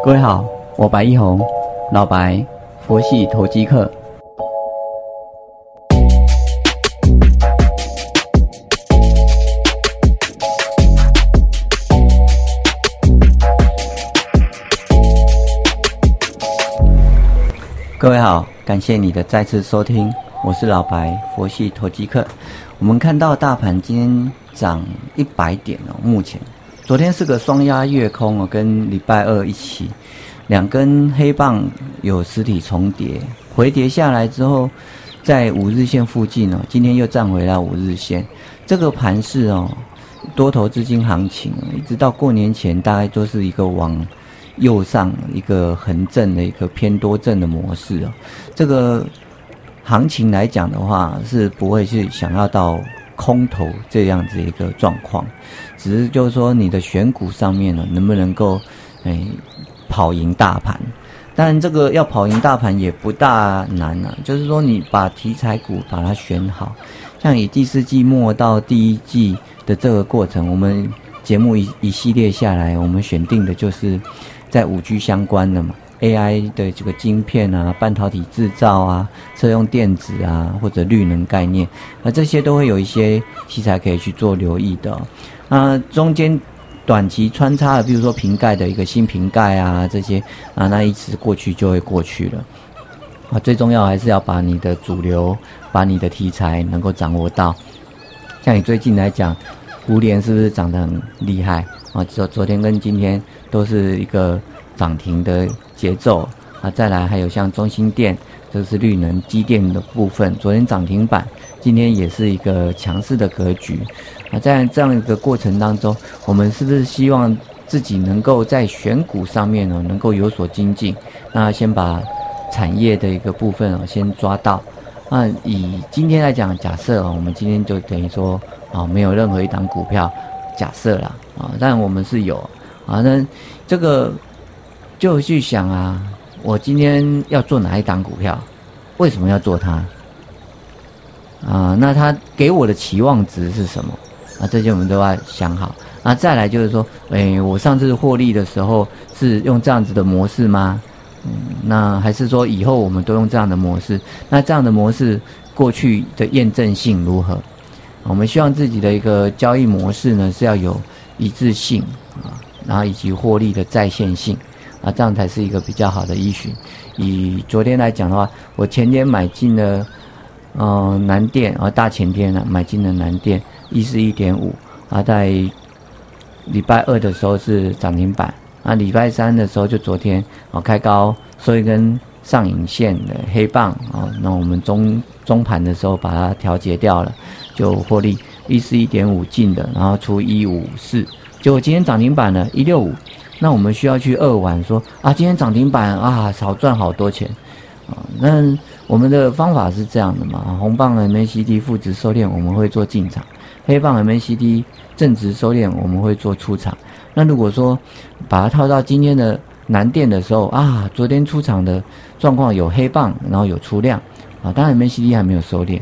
各位好，我白一红，老白，佛系投机客。各位好，感谢你的再次收听，我是老白，佛系投机客。我们看到大盘今天涨一百点哦，目前昨天是个双压月空哦，跟礼拜二一起，两根黑棒有实体重叠，回跌下来之后，在五日线附近哦，今天又站回了五日线。这个盘势哦，多头资金行情，一直到过年前，大概都是一个往右上一个横震的一个偏多震的模式哦，这个。行情来讲的话，是不会去想要到空头这样子一个状况，只是就是说你的选股上面呢，能不能够诶跑赢大盘？当然，这个要跑赢大盘也不大难啊，就是说你把题材股把它选好，像以第四季末到第一季的这个过程，我们节目一一系列下来，我们选定的就是在五 G 相关的嘛。AI 的这个晶片啊，半导体制造啊，车用电子啊，或者绿能概念，那这些都会有一些题材可以去做留意的。那中间短期穿插的，比如说瓶盖的一个新瓶盖啊，这些啊，那一直过去就会过去了。啊，最重要还是要把你的主流，把你的题材能够掌握到。像你最近来讲，湖联是不是涨得很厉害啊？昨昨天跟今天都是一个涨停的。节奏啊，再来还有像中心电，这是绿能机电的部分，昨天涨停板，今天也是一个强势的格局啊。在这样一个过程当中，我们是不是希望自己能够在选股上面呢，能够有所精进？那先把产业的一个部分啊，先抓到。那以今天来讲，假设啊，我们今天就等于说啊，没有任何一档股票，假设啦啊，但我们是有啊，那这个。就去想啊，我今天要做哪一档股票？为什么要做它？啊，那它给我的期望值是什么？啊，这些我们都要想好。啊，再来就是说，诶，我上次获利的时候是用这样子的模式吗？嗯，那还是说以后我们都用这样的模式？那这样的模式过去的验证性如何？我们希望自己的一个交易模式呢是要有一致性啊，然后以及获利的在线性。啊，这样才是一个比较好的依循。以昨天来讲的话，我前天买进了，嗯，南电啊，大前天呢买进了南电，一四一点五啊，在礼拜二的时候是涨停板，啊，礼拜三的时候就昨天啊开高收一根上影线的黑棒啊，那我们中中盘的时候把它调节掉了，就获利一四一点五进的，然后出一五四，结果今天涨停板呢一六五。那我们需要去二玩说啊，今天涨停板啊，少赚好多钱啊。那我们的方法是这样的嘛？红棒 MACD 负值收敛，我们会做进场；黑棒 MACD 正值收敛，我们会做出场。那如果说把它套到今天的南电的时候啊，昨天出场的状况有黑棒，然后有出量啊，当然 MACD 还没有收敛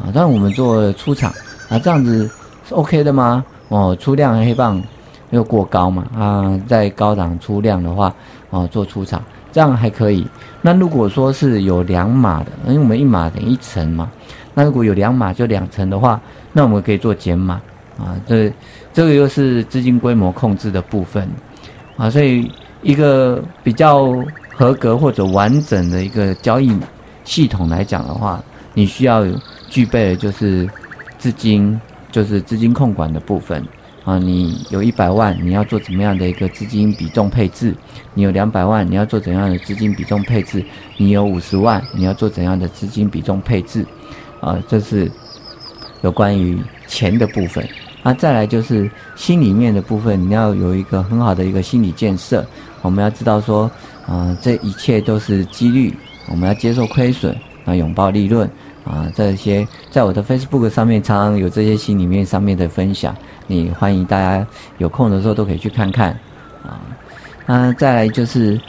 啊，但我们做出场啊，这样子是 OK 的吗？哦，出量黑棒。又过高嘛啊，在高档出量的话，哦，做出场这样还可以。那如果说是有两码的，因为我们一码等于一层嘛，那如果有两码就两层的话，那我们可以做减码啊。这这个又是资金规模控制的部分啊，所以一个比较合格或者完整的一个交易系统来讲的话，你需要具备的就是资金，就是资金控管的部分。啊，你有一百万，你要做怎么样的一个资金比重配置？你有两百万，你要做怎样的资金比重配置？你有五十万，你要做怎样的资金比重配置？啊，这是有关于钱的部分。啊，再来就是心里面的部分，你要有一个很好的一个心理建设。我们要知道说，啊，这一切都是几率，我们要接受亏损，啊，拥抱利润。啊，这些在我的 Facebook 上面常常有这些心里面上面的分享。你欢迎大家有空的时候都可以去看看，啊，那再来就是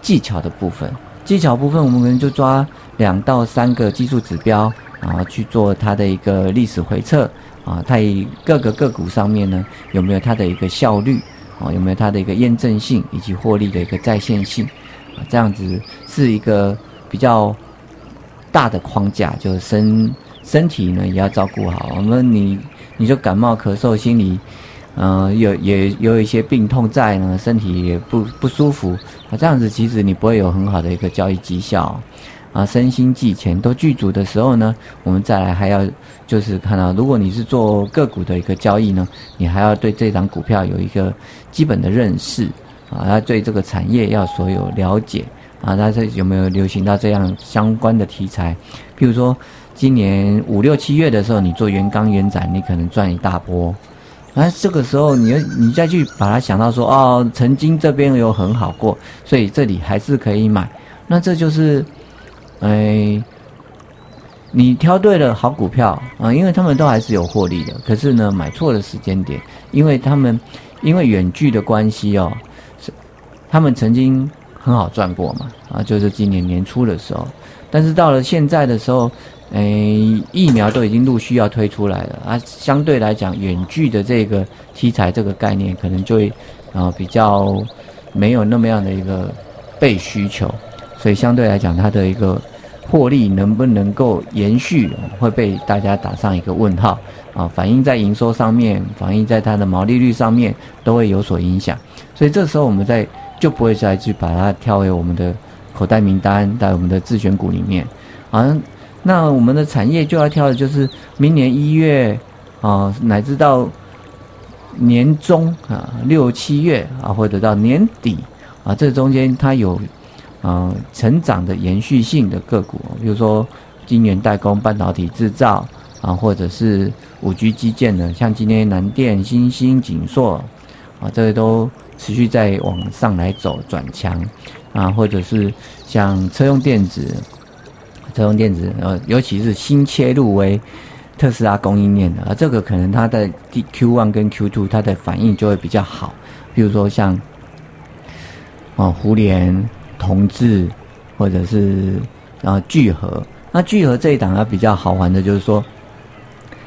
技巧的部分。技巧部分，我们可能就抓两到三个技术指标，然后去做它的一个历史回测，啊，它以各个个股上面呢有没有它的一个效率，啊，有没有它的一个验证性以及获利的一个在线性啊？这样子是一个比较大的框架，就是身身体呢也要照顾好。我们你你就感冒咳嗽，心里嗯有也有一些病痛在呢，身体也不不舒服啊，这样子其实你不会有很好的一个交易绩效。啊，身心技钱都具足的时候呢，我们再来还要就是看到，如果你是做个股的一个交易呢，你还要对这张股票有一个基本的认识啊，要对这个产业要所有了解啊，那这有没有流行到这样相关的题材？譬如说，今年五六七月的时候，你做原钢原展，你可能赚一大波，那这个时候你你再去把它想到说，哦，曾经这边有很好过，所以这里还是可以买，那这就是。哎，你挑对了好股票啊，因为他们都还是有获利的。可是呢，买错了时间点，因为他们因为远距的关系哦，是他们曾经很好赚过嘛啊，就是今年年初的时候。但是到了现在的时候，诶，疫苗都已经陆续要推出来了啊，相对来讲，远距的这个题材这个概念可能就会啊比较没有那么样的一个被需求。所以相对来讲，它的一个获利能不能够延续，会被大家打上一个问号啊！反映在营收上面，反映在它的毛利率上面，都会有所影响。所以这时候我们在就不会再去把它挑为我们的口袋名单，在我们的自选股里面啊。那我们的产业就要挑的就是明年一月啊，乃至到年中啊，六七月啊，或者到年底啊，这中间它有。啊，成长的延续性的个股，比如说晶圆代工、半导体制造啊，或者是五 G 基建的，像今天南电、新兴、景硕啊，这个都持续在往上来走转强啊，或者是像车用电子、车用电子，呃，尤其是新切入为特斯拉供应链的啊，这个可能它的 Q one 跟 Q two 它的反应就会比较好，比如说像哦，胡联。同志，或者是然后聚合，那聚合这一档它比较好玩的，就是说，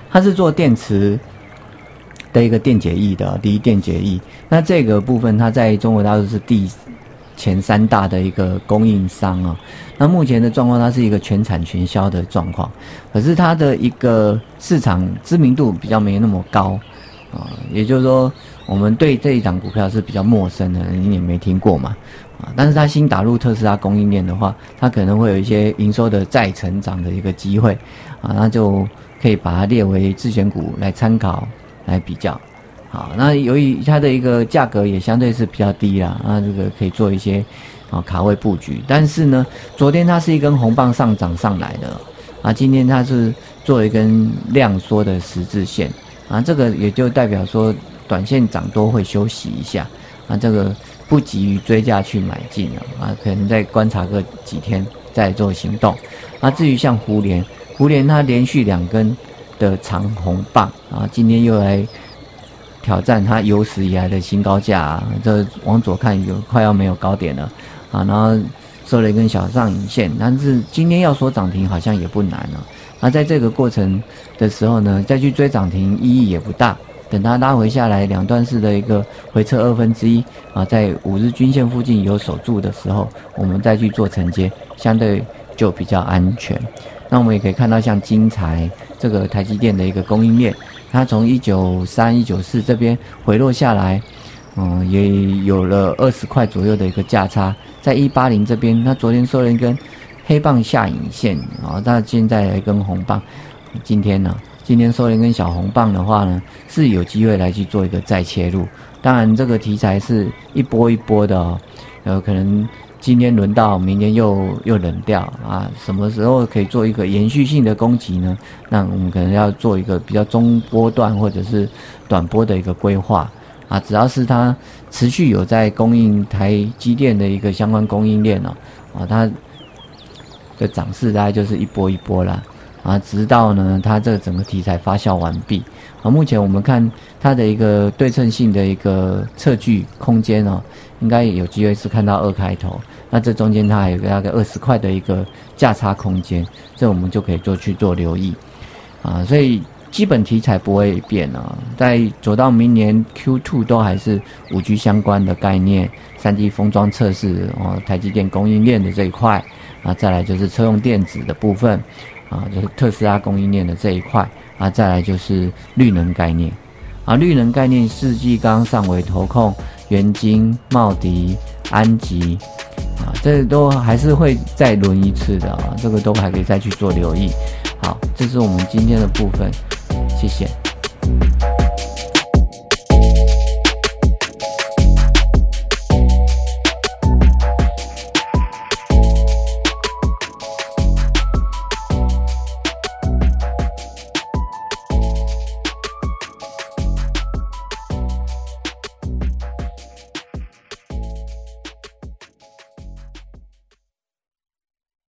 它是做电池的一个电解液的第一电解液。那这个部分它在中国大陆是第前三大的一个供应商啊。那目前的状况，它是一个全产全销的状况，可是它的一个市场知名度比较没那么高啊。也就是说，我们对这一档股票是比较陌生的，你也没听过嘛。啊，但是它新打入特斯拉供应链的话，它可能会有一些营收的再成长的一个机会，啊，那就可以把它列为自选股来参考来比较。好，那由于它的一个价格也相对是比较低啦，那这个可以做一些啊卡位布局。但是呢，昨天它是一根红棒上涨上来的，啊，今天它是做一根量缩的十字线，啊，这个也就代表说短线涨多会休息一下，啊，这个。不急于追价去买进了啊，可能再观察个几天再做行动。啊至于像胡联，胡联它连续两根的长红棒啊，今天又来挑战它有史以来的新高价啊，这往左看有快要没有高点了啊，然后收了一根小上影线，但是今天要说涨停好像也不难了。那在这个过程的时候呢，再去追涨停意义也不大。等它拉回下来，两段式的一个回撤二分之一啊，在五日均线附近有守住的时候，我们再去做承接，相对就比较安全。那我们也可以看到，像金财这个台积电的一个供应链，它从一九三、一九四这边回落下来，嗯，也有了二十块左右的一个价差。在一八零这边，它昨天收了一根黑棒下影线啊，那现在一根红棒，今天呢？今天收了一根小红棒的话呢，是有机会来去做一个再切入。当然，这个题材是一波一波的哦，呃，可能今天轮到，明天又又冷掉啊。什么时候可以做一个延续性的攻击呢？那我们可能要做一个比较中波段或者是短波的一个规划啊。只要是它持续有在供应台积电的一个相关供应链哦，啊，它的涨势大概就是一波一波啦。啊，直到呢，它这整个题材发酵完毕。啊，目前我们看它的一个对称性的一个测距空间哦，应该有机会是看到二开头。那这中间它还有个大概二十块的一个价差空间，这我们就可以做去做留意。啊，所以基本题材不会变啊，在走到明年 Q two 都还是五 G 相关的概念，三 D 封装测试哦，台积电供应链的这一块啊，再来就是车用电子的部分啊，就是特斯拉供应链的这一块啊，再来就是绿能概念啊，绿能概念世纪刚、上尾投控、元晶、茂迪、安吉啊，这都还是会再轮一次的啊，这个都还可以再去做留意。好，这是我们今天的部分。谢谢。